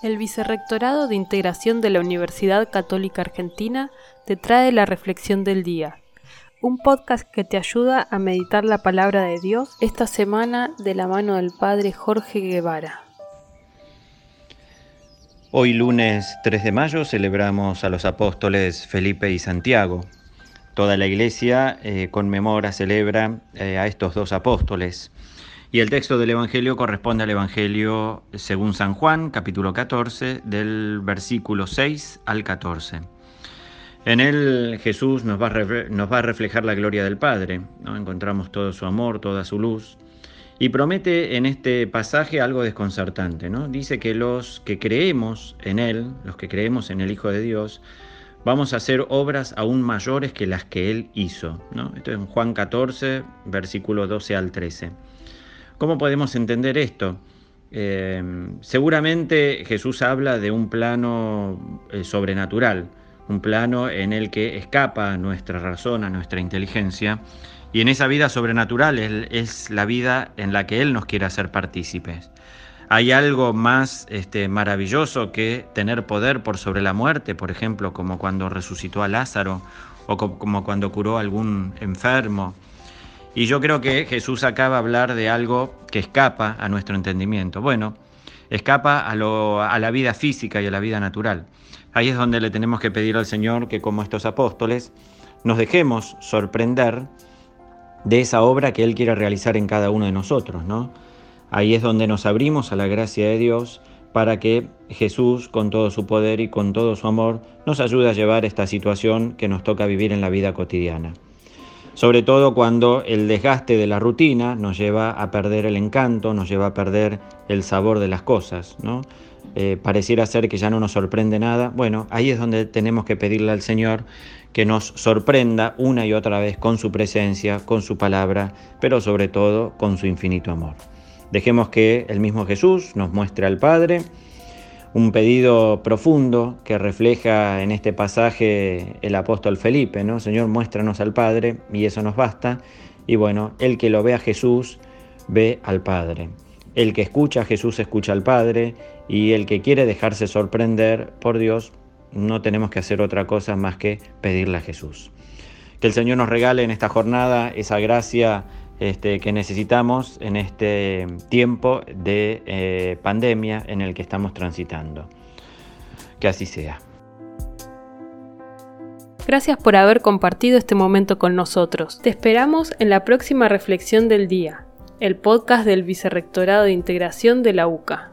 El Vicerrectorado de Integración de la Universidad Católica Argentina te trae la Reflexión del Día, un podcast que te ayuda a meditar la palabra de Dios esta semana de la mano del Padre Jorge Guevara. Hoy lunes 3 de mayo celebramos a los apóstoles Felipe y Santiago. Toda la iglesia eh, conmemora, celebra eh, a estos dos apóstoles. Y el texto del Evangelio corresponde al Evangelio según San Juan, capítulo 14, del versículo 6 al 14. En él Jesús nos va, a reflejar la gloria del Padre, ¿no? encontramos todo su amor, toda su luz, y promete en este pasaje algo desconcertante. ¿no? Dice que los que creemos en Él, los que creemos en el Hijo de Dios, vamos a hacer obras aún mayores que las que Él hizo. ¿no? Esto es en Juan 14, versículo 12 al 13. ¿Cómo podemos entender esto? Eh, seguramente Jesús habla de un plano eh, sobrenatural, un plano en el que escapa nuestra razón, a nuestra inteligencia, y en esa vida sobrenatural es la vida en la que Él nos quiere hacer partícipes. ¿Hay algo más este, maravilloso que tener poder por sobre la muerte, por ejemplo, como cuando resucitó a Lázaro o como cuando curó a algún enfermo? Y yo creo que Jesús acaba de hablar de algo que escapa a nuestro entendimiento. Bueno, escapa a, a la vida física y a la vida natural. Ahí es donde le tenemos que pedir al Señor que como estos apóstoles nos dejemos sorprender de esa obra que Él quiere realizar en cada uno de nosotros, ¿no? Ahí es donde nos abrimos a la gracia de Dios para que Jesús, con todo su poder y con todo su amor, nos ayude a llevar esta situación que nos toca vivir en la vida cotidiana sobre todo cuando el desgaste de la rutina nos lleva a perder el encanto, nos lleva a perder el sabor de las cosas, ¿no? Eh, pareciera ser que ya no nos sorprende nada. Bueno, ahí es donde tenemos que pedirle al Señor que nos sorprenda una y otra vez con su presencia, con su palabra, pero sobre todo con su infinito amor. Dejemos que el mismo Jesús nos muestre al Padre un pedido profundo que refleja en este pasaje el apóstol Felipe, ¿no? Señor, muéstranos al Padre y eso nos basta. Y bueno, el que lo ve a Jesús, ve al Padre. El que escucha a Jesús escucha al Padre y el que quiere dejarse sorprender por Dios, no tenemos que hacer otra cosa más que pedirle a Jesús. Que el Señor nos regale en esta jornada esa gracia este, que necesitamos en este tiempo de eh, pandemia en el que estamos transitando. Que así sea. Gracias por haber compartido este momento con nosotros. Te esperamos en la próxima reflexión del día, el podcast del Vicerrectorado de Integración de la UCA.